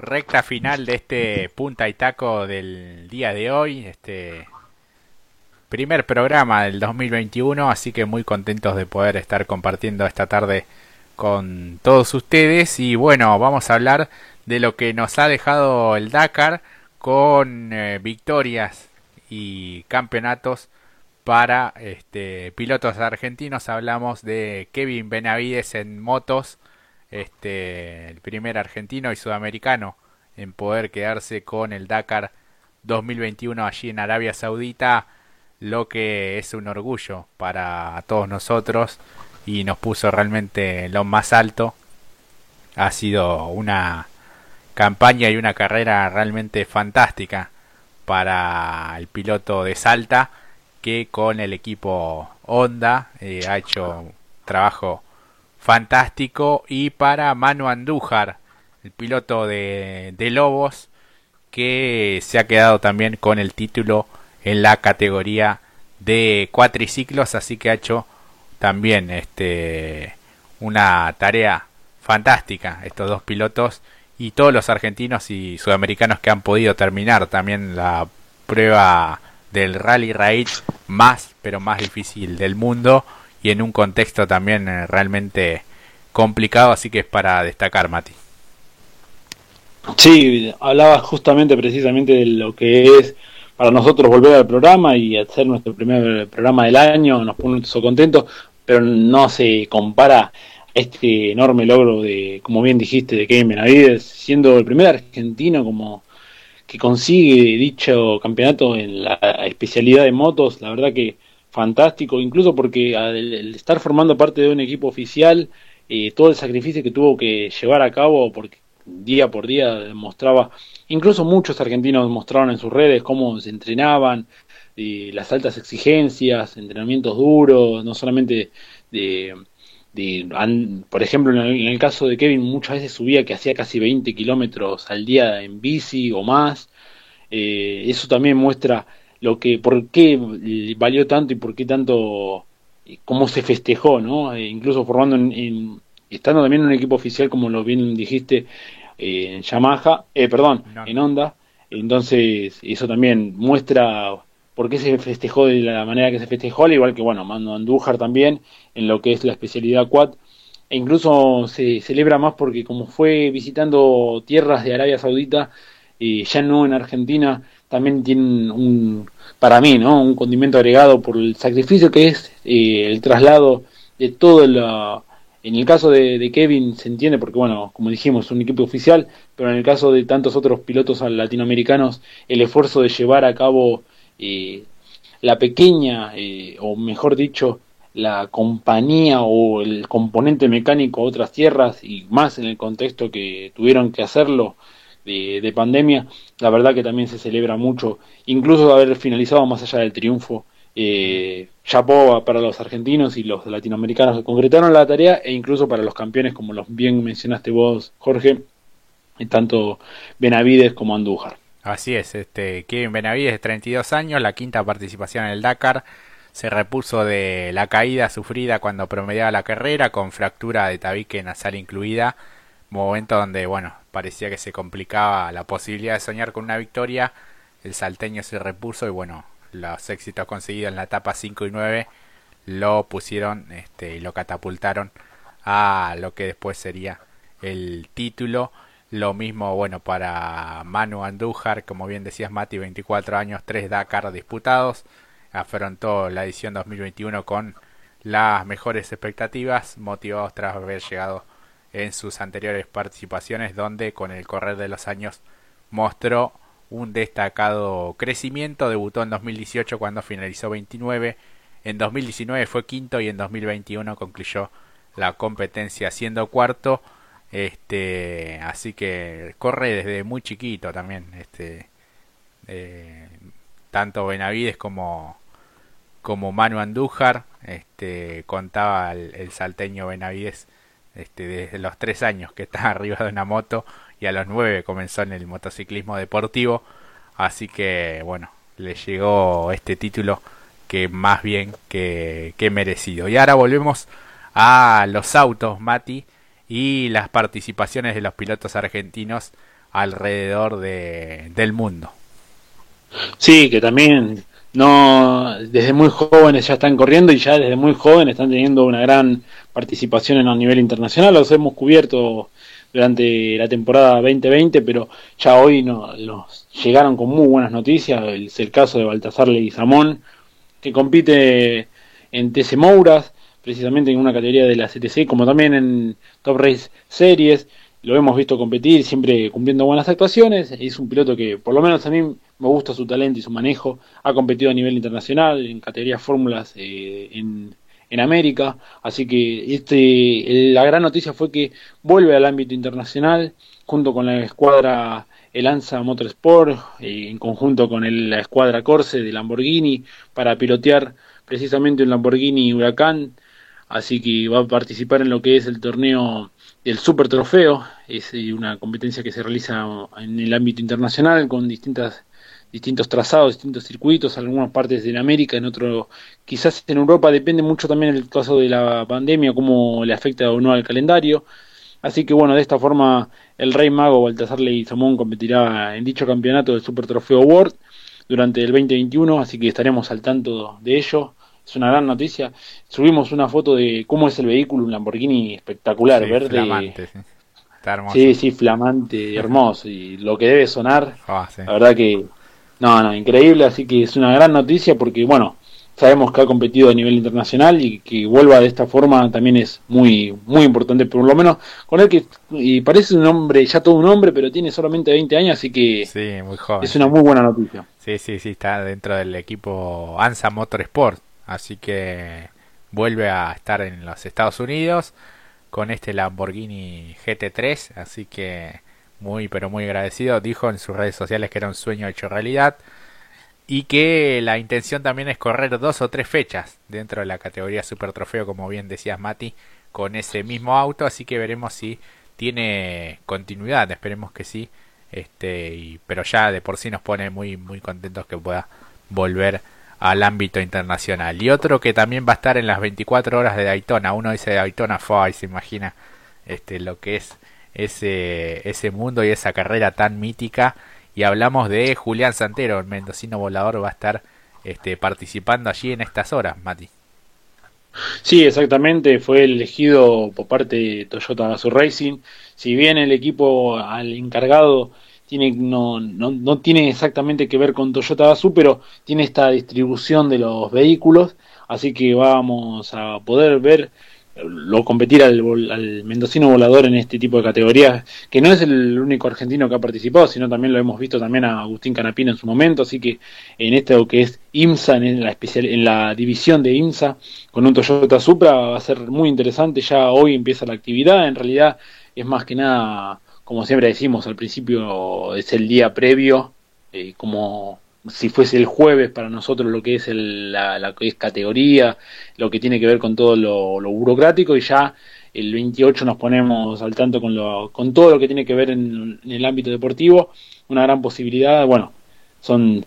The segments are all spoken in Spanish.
recta final de este punta y taco del día de hoy, este primer programa del 2021, así que muy contentos de poder estar compartiendo esta tarde con todos ustedes y bueno, vamos a hablar de lo que nos ha dejado el Dakar con eh, victorias y campeonatos para este, pilotos argentinos. Hablamos de Kevin Benavides en motos, este, el primer argentino y sudamericano en poder quedarse con el Dakar 2021 allí en Arabia Saudita, lo que es un orgullo para todos nosotros y nos puso realmente lo más alto. Ha sido una campaña y una carrera realmente fantástica para el piloto de Salta que con el equipo Honda eh, ha hecho trabajo fantástico. Y para Manu Andújar el piloto de, de Lobos que se ha quedado también con el título en la categoría de cuatriciclos así que ha hecho también este una tarea fantástica estos dos pilotos y todos los argentinos y sudamericanos que han podido terminar también la prueba del Rally Raid más, pero más difícil del mundo y en un contexto también eh, realmente complicado, así que es para destacar, Mati. Sí, hablaba justamente precisamente de lo que es para nosotros volver al programa y hacer nuestro primer programa del año, nos puso contentos, pero no se compara este enorme logro de, como bien dijiste, de Kevin Benavides, siendo el primer argentino como que consigue dicho campeonato en la especialidad de motos, la verdad que fantástico, incluso porque al, estar formando parte de un equipo oficial, eh, todo el sacrificio que tuvo que llevar a cabo, porque día por día demostraba, incluso muchos argentinos mostraron en sus redes cómo se entrenaban, y las altas exigencias, entrenamientos duros, no solamente de por ejemplo, en el, caso de Kevin, muchas veces subía que hacía casi 20 kilómetros al día en bici o más. Eh, eso también muestra lo que, por qué valió tanto y por qué tanto, eh, cómo se festejó, ¿no? Eh, incluso formando en, estando también en un equipo oficial, como lo bien dijiste, en Yamaha, perdón, en Honda. Entonces, eso también muestra por qué se festejó de la manera que se festejó, al igual que, bueno, Mando Andújar también, en lo que es la especialidad quad. E incluso se celebra más porque como fue visitando tierras de Arabia Saudita, ya no en Argentina, también tiene un, para mí, ¿no? Un condimento agregado por el sacrificio que es eh, el traslado de todo la... En el caso de, de, Kevin se entiende porque, bueno, como dijimos, es un equipo oficial, pero en el caso de tantos otros pilotos latinoamericanos, el esfuerzo de llevar a cabo eh, la pequeña, eh, o mejor dicho, la compañía o el componente mecánico a otras tierras y más en el contexto que tuvieron que hacerlo de, pandemia, la verdad que también se celebra mucho, incluso de haber finalizado más allá del triunfo. Eh, para los argentinos y los latinoamericanos que concretaron la tarea e incluso para los campeones como los bien mencionaste vos Jorge tanto Benavides como Andújar Así es, este Kevin Benavides de 32 años, la quinta participación en el Dakar, se repuso de la caída sufrida cuando promediaba la carrera con fractura de tabique nasal incluida, momento donde bueno, parecía que se complicaba la posibilidad de soñar con una victoria, el salteño se repuso y bueno, los éxitos conseguidos en la etapa 5 y 9 lo pusieron este, y lo catapultaron a lo que después sería el título lo mismo, bueno, para Manu Andújar, como bien decías Mati, 24 años, 3 Dakar disputados. Afrontó la edición 2021 con las mejores expectativas, motivados tras haber llegado en sus anteriores participaciones, donde con el correr de los años mostró un destacado crecimiento. Debutó en 2018 cuando finalizó 29. En 2019 fue quinto y en 2021 concluyó la competencia siendo cuarto este, así que corre desde muy chiquito también. Este, eh, tanto Benavides como, como Manu Andújar, este, contaba el, salteño Benavides este, desde los tres años que está arriba de una moto y a los nueve comenzó en el motociclismo deportivo. Así que bueno, le llegó este título que más bien que, que merecido. Y ahora volvemos a los autos, Mati y las participaciones de los pilotos argentinos alrededor de, del mundo. Sí, que también no desde muy jóvenes ya están corriendo y ya desde muy jóvenes están teniendo una gran participación en el nivel internacional. Los hemos cubierto durante la temporada 2020, pero ya hoy nos llegaron con muy buenas noticias. Es el caso de Baltasar Leguizamón, que compite en TC Mouras, precisamente en una categoría de la CTC, como también en Top Race Series. Lo hemos visto competir, siempre cumpliendo buenas actuaciones. Es un piloto que, por lo menos a mí, me gusta su talento y su manejo. Ha competido a nivel internacional en categorías fórmulas eh, en, en América. Así que este, la gran noticia fue que vuelve al ámbito internacional junto con la escuadra el ANSA Motorsport, eh, en conjunto con la escuadra Corse de Lamborghini, para pilotear precisamente un Lamborghini Huracán. Así que va a participar en lo que es el torneo del Super Trofeo. Es eh, una competencia que se realiza en el ámbito internacional con distintas distintos trazados, distintos circuitos, algunas partes de América, en otro, quizás en Europa, depende mucho también el caso de la pandemia, cómo le afecta o no al calendario. Así que bueno, de esta forma el Rey Mago Baltasar Samón competirá en dicho campeonato del Super Trofeo World durante el 2021, así que estaremos al tanto de ello. Es una gran noticia. Subimos una foto de cómo es el vehículo, un Lamborghini espectacular, verde. Flamante, sí. Está hermoso. Sí, sí, flamante, hermoso. Y lo que debe sonar, ah, la verdad que no, no, increíble, así que es una gran noticia porque, bueno, sabemos que ha competido a nivel internacional y que vuelva de esta forma también es muy muy importante, por lo menos con él que y parece un hombre, ya todo un hombre, pero tiene solamente 20 años, así que sí, muy joven, es una muy buena noticia. Sí, sí, sí, está dentro del equipo ANSA Motorsport, así que vuelve a estar en los Estados Unidos con este Lamborghini GT3, así que muy pero muy agradecido. Dijo en sus redes sociales que era un sueño hecho realidad y que la intención también es correr dos o tres fechas dentro de la categoría Super Trofeo, como bien decías Mati, con ese mismo auto, así que veremos si tiene continuidad, esperemos que sí. Este, y, pero ya de por sí nos pone muy muy contentos que pueda volver al ámbito internacional. Y otro que también va a estar en las 24 horas de Daytona. Uno dice Daytona fue se imagina este, lo que es ese, ese mundo y esa carrera tan mítica. Y hablamos de Julián Santero, el mendocino volador, va a estar este, participando allí en estas horas, Mati. Sí, exactamente, fue elegido por parte de Toyota Gazoo Racing. Si bien el equipo al encargado tiene, no, no, no tiene exactamente que ver con Toyota Gazoo, pero tiene esta distribución de los vehículos, así que vamos a poder ver lo competir al, al, mendocino volador en este tipo de categorías, que no es el único argentino que ha participado, sino también lo hemos visto también a Agustín Canapino en su momento, así que en esto que es IMSA, en la, especial, en la división de IMSA, con un Toyota Supra, va a ser muy interesante, ya hoy empieza la actividad, en realidad es más que nada, como siempre decimos, al principio es el día previo, eh, como si fuese el jueves para nosotros lo que es la, la que es categoría, lo que tiene que ver con todo lo, burocrático y ya el 28 nos ponemos al tanto con, lo, con todo lo que tiene que ver en, el ámbito deportivo, una gran posibilidad, bueno, son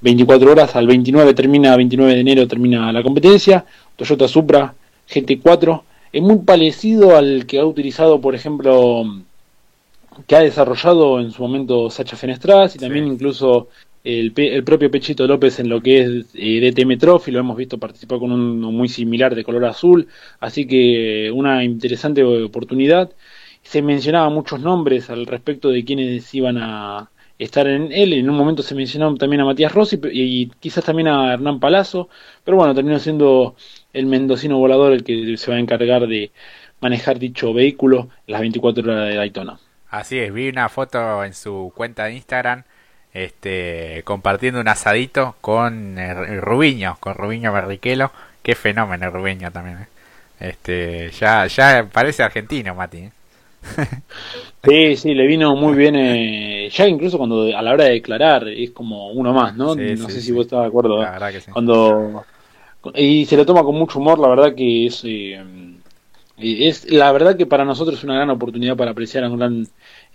24 horas, al 29 termina, 29 de enero termina la competencia, Toyota Supra GT4, es muy parecido al que ha utilizado, por ejemplo, que ha desarrollado en su momento Sacha Fenestras y también incluso el, propio Pechito López en lo que es eh, DTM Trophy, lo hemos visto participar con uno muy similar de color azul, así que una interesante oportunidad. Se mencionaba muchos nombres al respecto de quienes iban a estar en él, en un momento se mencionó también a Matías Rossi y, quizás también a Hernán Palazzo, pero bueno, terminó siendo el mendocino volador el que se va a encargar de manejar dicho vehículo las 24 horas de Daytona. Así es, vi una foto en su cuenta de Instagram este, compartiendo un asadito con Rubiño, con Rubiño Barriquelo. Qué fenómeno Rubiño también. ¿eh? Este, ya, ya parece argentino, Mati. ¿eh? sí, sí, le vino muy bien. Eh, ya incluso cuando a la hora de declarar es como uno más, ¿no? no sé si vos estás de acuerdo. Cuando y se lo toma con mucho humor, la verdad que es es la verdad que para nosotros es una gran oportunidad para apreciar a un gran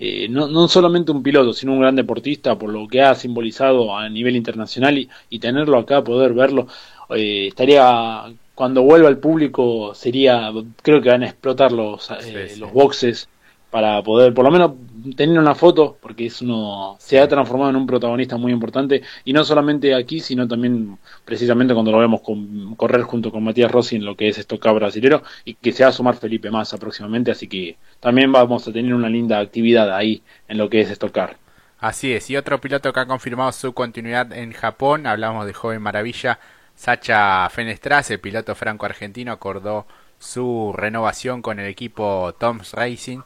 eh, no, no, solamente un piloto, sino un gran deportista, por lo que ha simbolizado a nivel internacional y, tenerlo acá, poder verlo, eh, estaría, cuando vuelva al público, sería, creo que van a explotar los, eh, los boxes para poder por lo menos tener una foto, porque es uno se ha transformado en un protagonista muy importante, y no solamente aquí, sino también precisamente cuando lo vemos con, correr junto con Matías Rossi en lo que es Estocá brasilero, y que se va a sumar Felipe Massa próximamente, así que también vamos a tener una linda actividad ahí en lo que es Estocar. Así es, y otro piloto que ha confirmado su continuidad en Japón, hablamos de joven maravilla, Sacha Fenestras, el piloto franco-argentino, acordó su renovación con el equipo Toms Racing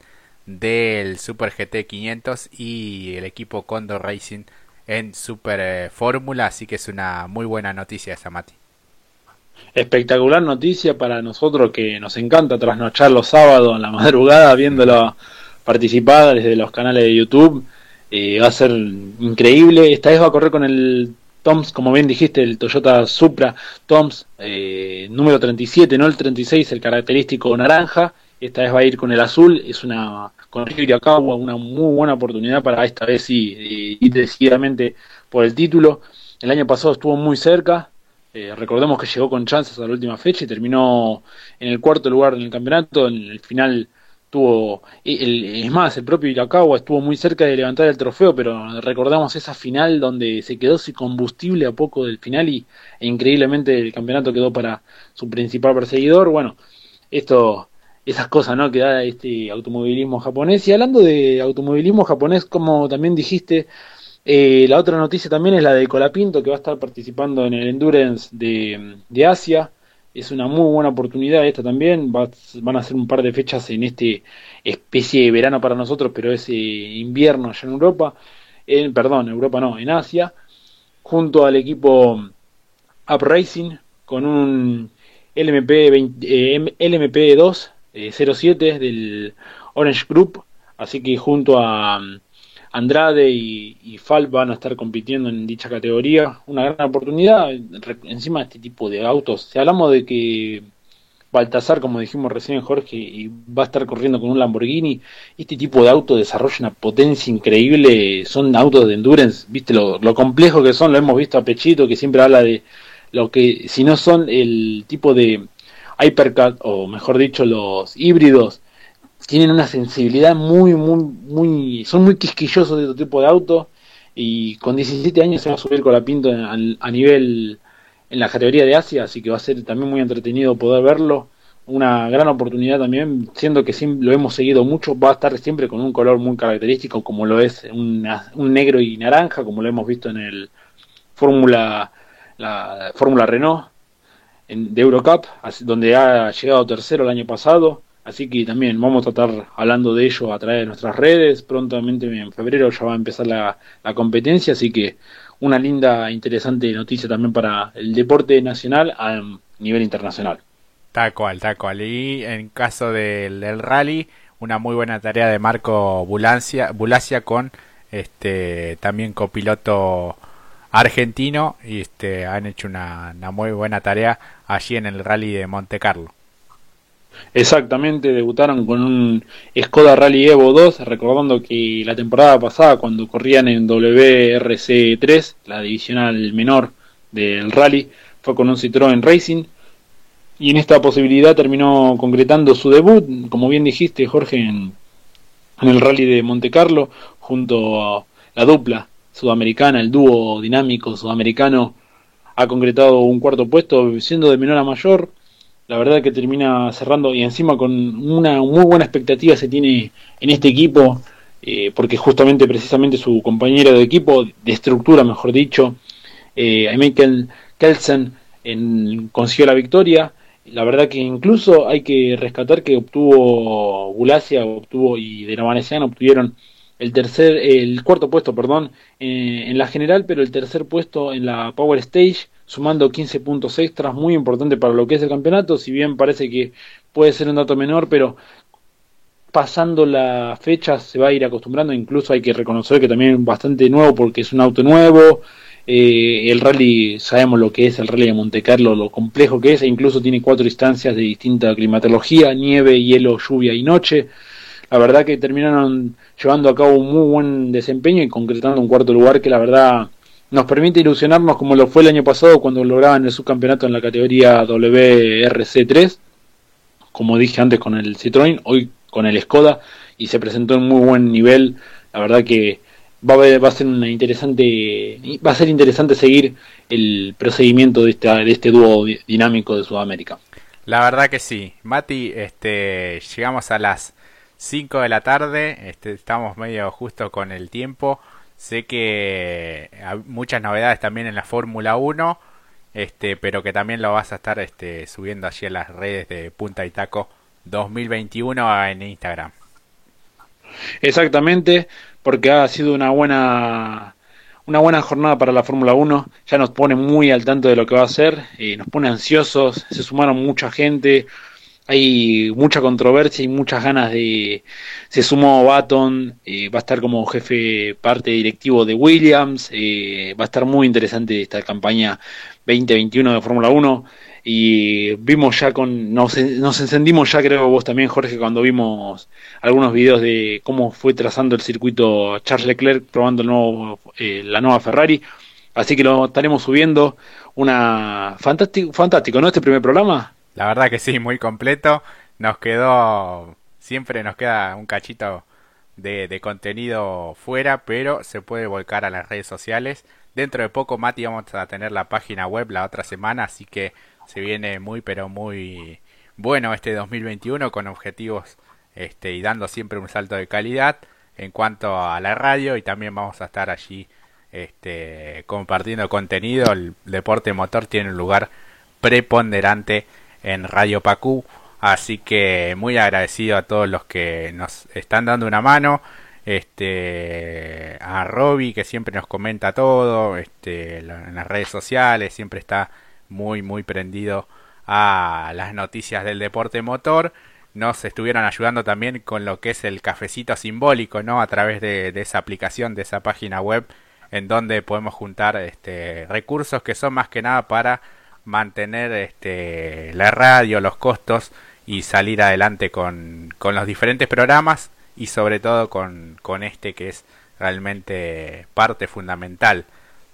del Super GT 500 y el equipo Condor Racing en Super eh, Fórmula, así que es una muy buena noticia esa, Mati. Espectacular noticia para nosotros que nos encanta trasnochar los sábados en la madrugada viéndolo participar desde los canales de YouTube. Eh, va a ser increíble. Esta vez va a correr con el Toms, como bien dijiste, el Toyota Supra Toms eh, número 37, no el 36, el característico naranja. Esta vez va a ir con el azul. Es una con Rio una muy buena oportunidad para esta vez sí ir decididamente por el título. El año pasado estuvo muy cerca, eh, recordemos que llegó con chances a la última fecha y terminó en el cuarto lugar en el campeonato. En el final tuvo, es más, el propio Irakawa estuvo muy cerca de levantar el trofeo, pero recordamos esa final donde se quedó sin combustible a poco del final y e increíblemente el campeonato quedó para su principal perseguidor. Bueno, esto esas cosas ¿no? que da este automovilismo japonés. Y hablando de automovilismo japonés, como también dijiste, eh, la otra noticia también es la de Colapinto, que va a estar participando en el Endurance de, de Asia. Es una muy buena oportunidad esta también. Van a ser un par de fechas en este especie de verano para nosotros, pero es eh, invierno allá en Europa. En, perdón, Europa no, en Asia. Junto al equipo Up Racing con un LMP eh, LMP2 eh, 07 es del Orange Group, así que junto a mm, Andrade y, y, Fal van a estar compitiendo en dicha categoría. Una gran oportunidad, encima de este tipo de autos. Si hablamos de que Baltasar, como dijimos recién Jorge, y va a estar corriendo con un Lamborghini, este tipo de auto desarrolla una potencia increíble, son autos de endurance, viste lo, lo complejo que son, lo hemos visto a Pechito, que siempre habla de lo que, si no son el tipo de Hypercat, o mejor dicho, los híbridos, tienen una sensibilidad muy, muy, muy, son muy quisquillosos de este tipo de autos y con 17 años se va a subir con la pinto a, nivel en la categoría de Asia, así que va a ser también muy entretenido poder verlo. Una gran oportunidad también, siendo que lo hemos seguido mucho, va a estar siempre con un color muy característico, como lo es un, un negro y naranja, como lo hemos visto en el Fórmula la Fórmula Renault de Eurocup, donde ha llegado tercero el año pasado. Así que también vamos a estar hablando de ello a través de nuestras redes. Prontamente en febrero ya va a empezar la, competencia, así que una linda, interesante noticia también para el deporte nacional a nivel internacional. Tal cual, tal cual. Y en caso del, del rally, una muy buena tarea de Marco Bulancia, Bulacia con este también copiloto argentino y este, han hecho una, muy buena tarea allí en el rally de Monte Carlo. Exactamente, debutaron con un Skoda Rally Evo 2, recordando que la temporada pasada cuando corrían en WRC3, la divisional menor del rally, fue con un Citroën Racing y en esta posibilidad terminó concretando su debut, como bien dijiste Jorge, en, en el rally de Monte Carlo junto a la dupla sudamericana, el dúo dinámico sudamericano ha concretado un cuarto puesto siendo de menor a mayor. La verdad que termina cerrando y encima con una muy buena expectativa se tiene en este equipo, eh, porque justamente precisamente su compañero de equipo, de estructura mejor dicho, eh, Michael Kelsen, en, consiguió la victoria. La verdad que incluso hay que rescatar que obtuvo Gulacia, obtuvo y de la Vanessiana obtuvieron el tercer, el cuarto puesto, perdón, eh, en la general, pero el tercer puesto en la Power Stage, sumando 15 puntos extras, muy importante para lo que es el campeonato, si bien parece que puede ser un dato menor, pero pasando la fecha se va a ir acostumbrando, incluso hay que reconocer que también es bastante nuevo porque es un auto nuevo, eh, el rally, sabemos lo que es el rally de Monte Carlo, lo complejo que es, e incluso tiene cuatro instancias de distinta climatología, nieve, hielo, lluvia y noche, la verdad que terminaron llevando a cabo un muy buen desempeño y concretando un cuarto lugar que la verdad nos permite ilusionarnos como lo fue el año pasado cuando lograban el subcampeonato en la categoría WRC3, como dije antes con el Citroën, hoy con el Skoda, y se presentó en muy buen nivel. La verdad que va a, va a ser una interesante va a ser interesante seguir el procedimiento de, esta, de este dúo dinámico de Sudamérica. La verdad que sí. Mati, este, llegamos a las 5 de la tarde, este, estamos medio justo con el tiempo. Sé que hay muchas novedades también en la Fórmula 1, este, pero que también lo vas a estar este, subiendo allí en las redes de Punta y Taco 2021 en Instagram. Exactamente, porque ha sido una buena una buena jornada para la Fórmula 1, ya nos pone muy al tanto de lo que va a ser, eh, nos pone ansiosos, se sumaron mucha gente, hay mucha controversia y muchas ganas de... Se sumó Baton, eh, va a estar como jefe parte directivo de Williams, eh, va a estar muy interesante esta campaña 2021 de Fórmula 1 y vimos ya con... Nos, nos encendimos ya creo vos también Jorge cuando vimos algunos videos de cómo fue trazando el circuito Charles Leclerc probando el nuevo, eh, la nueva Ferrari. Así que lo estaremos subiendo. Una fantástico, fantástico, ¿no? Este primer programa. La verdad que sí, muy completo. Nos quedó, siempre nos queda un cachito de, de, contenido fuera, pero se puede volcar a las redes sociales. Dentro de poco, Mati, vamos a tener la página web la otra semana, así que se viene muy, pero muy bueno este 2021 con objetivos este, y dando siempre un salto de calidad en cuanto a la radio y también vamos a estar allí este, compartiendo contenido. El deporte motor tiene un lugar preponderante en Radio Pacú. Así que muy agradecido a todos los que nos están dando una mano. Este, a Robbie que siempre nos comenta todo, este, en las redes sociales, siempre está muy, muy prendido a las noticias del deporte motor. Nos estuvieron ayudando también con lo que es el cafecito simbólico, ¿no? A través de, de esa aplicación, de esa página web, en donde podemos juntar este, recursos que son más que nada para mantener este, la radio, los costos y salir adelante con, con los diferentes programas y sobre todo con, con, este que es realmente parte fundamental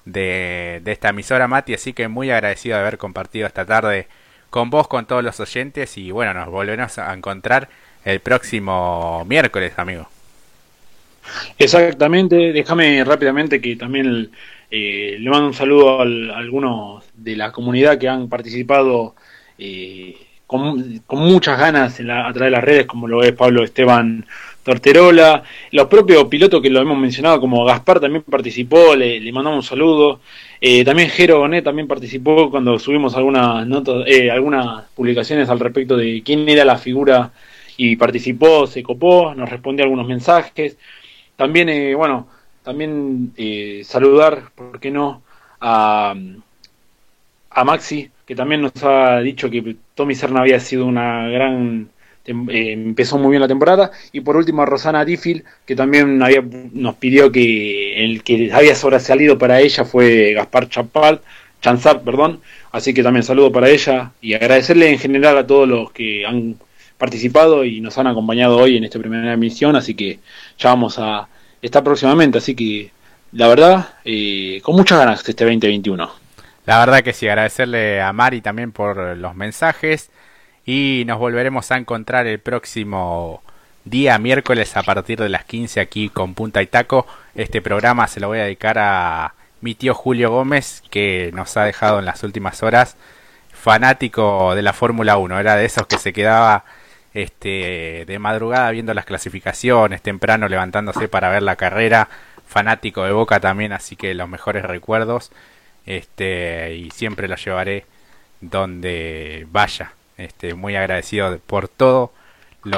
de, de, esta emisora Mati, así que muy agradecido de haber compartido esta tarde con vos, con todos los oyentes. Y bueno, nos volveremos a encontrar el próximo miércoles, amigo. Exactamente, déjame rápidamente que también eh, le mando un saludo a, algunos de la comunidad que han participado eh, con, muchas ganas en la, a través de las redes, como lo es Pablo Esteban Torterola, los propios pilotos que lo hemos mencionado, como Gaspar también participó, le, le mandamos un saludo. Eh, también Jero Bonet también participó cuando subimos algunas notas, algunas publicaciones al respecto de quién era la figura y participó, se copó, nos respondió algunos mensajes. También, bueno, también eh, saludar, ¿por qué no?, a, a Maxi, que también nos ha dicho que Tommy Serna había sido una gran eh, empezó muy bien la temporada. Y por último a Rosana Diffil que también había, nos pidió que el que había sobresalido para ella fue Gaspar Chapal, Chanzar, perdón, así que también saludo para ella y agradecerle en general a todos los que han participado y nos han acompañado hoy en esta primera emisión, así que ya vamos a está próximamente, así que la verdad, eh, con muchas ganas este 2021. La verdad que sí, agradecerle a Mari también por los mensajes y nos volveremos a encontrar el próximo día miércoles a partir de las 15 aquí con Punta y Taco. Este programa se lo voy a dedicar a mi tío Julio Gómez que nos ha dejado en las últimas horas fanático de la Fórmula 1, era de esos que se quedaba este, de madrugada viendo las clasificaciones, temprano levantándose para ver la carrera, fanático de Boca también, así que los mejores recuerdos, este, y siempre lo llevaré donde vaya, este, muy agradecido por todo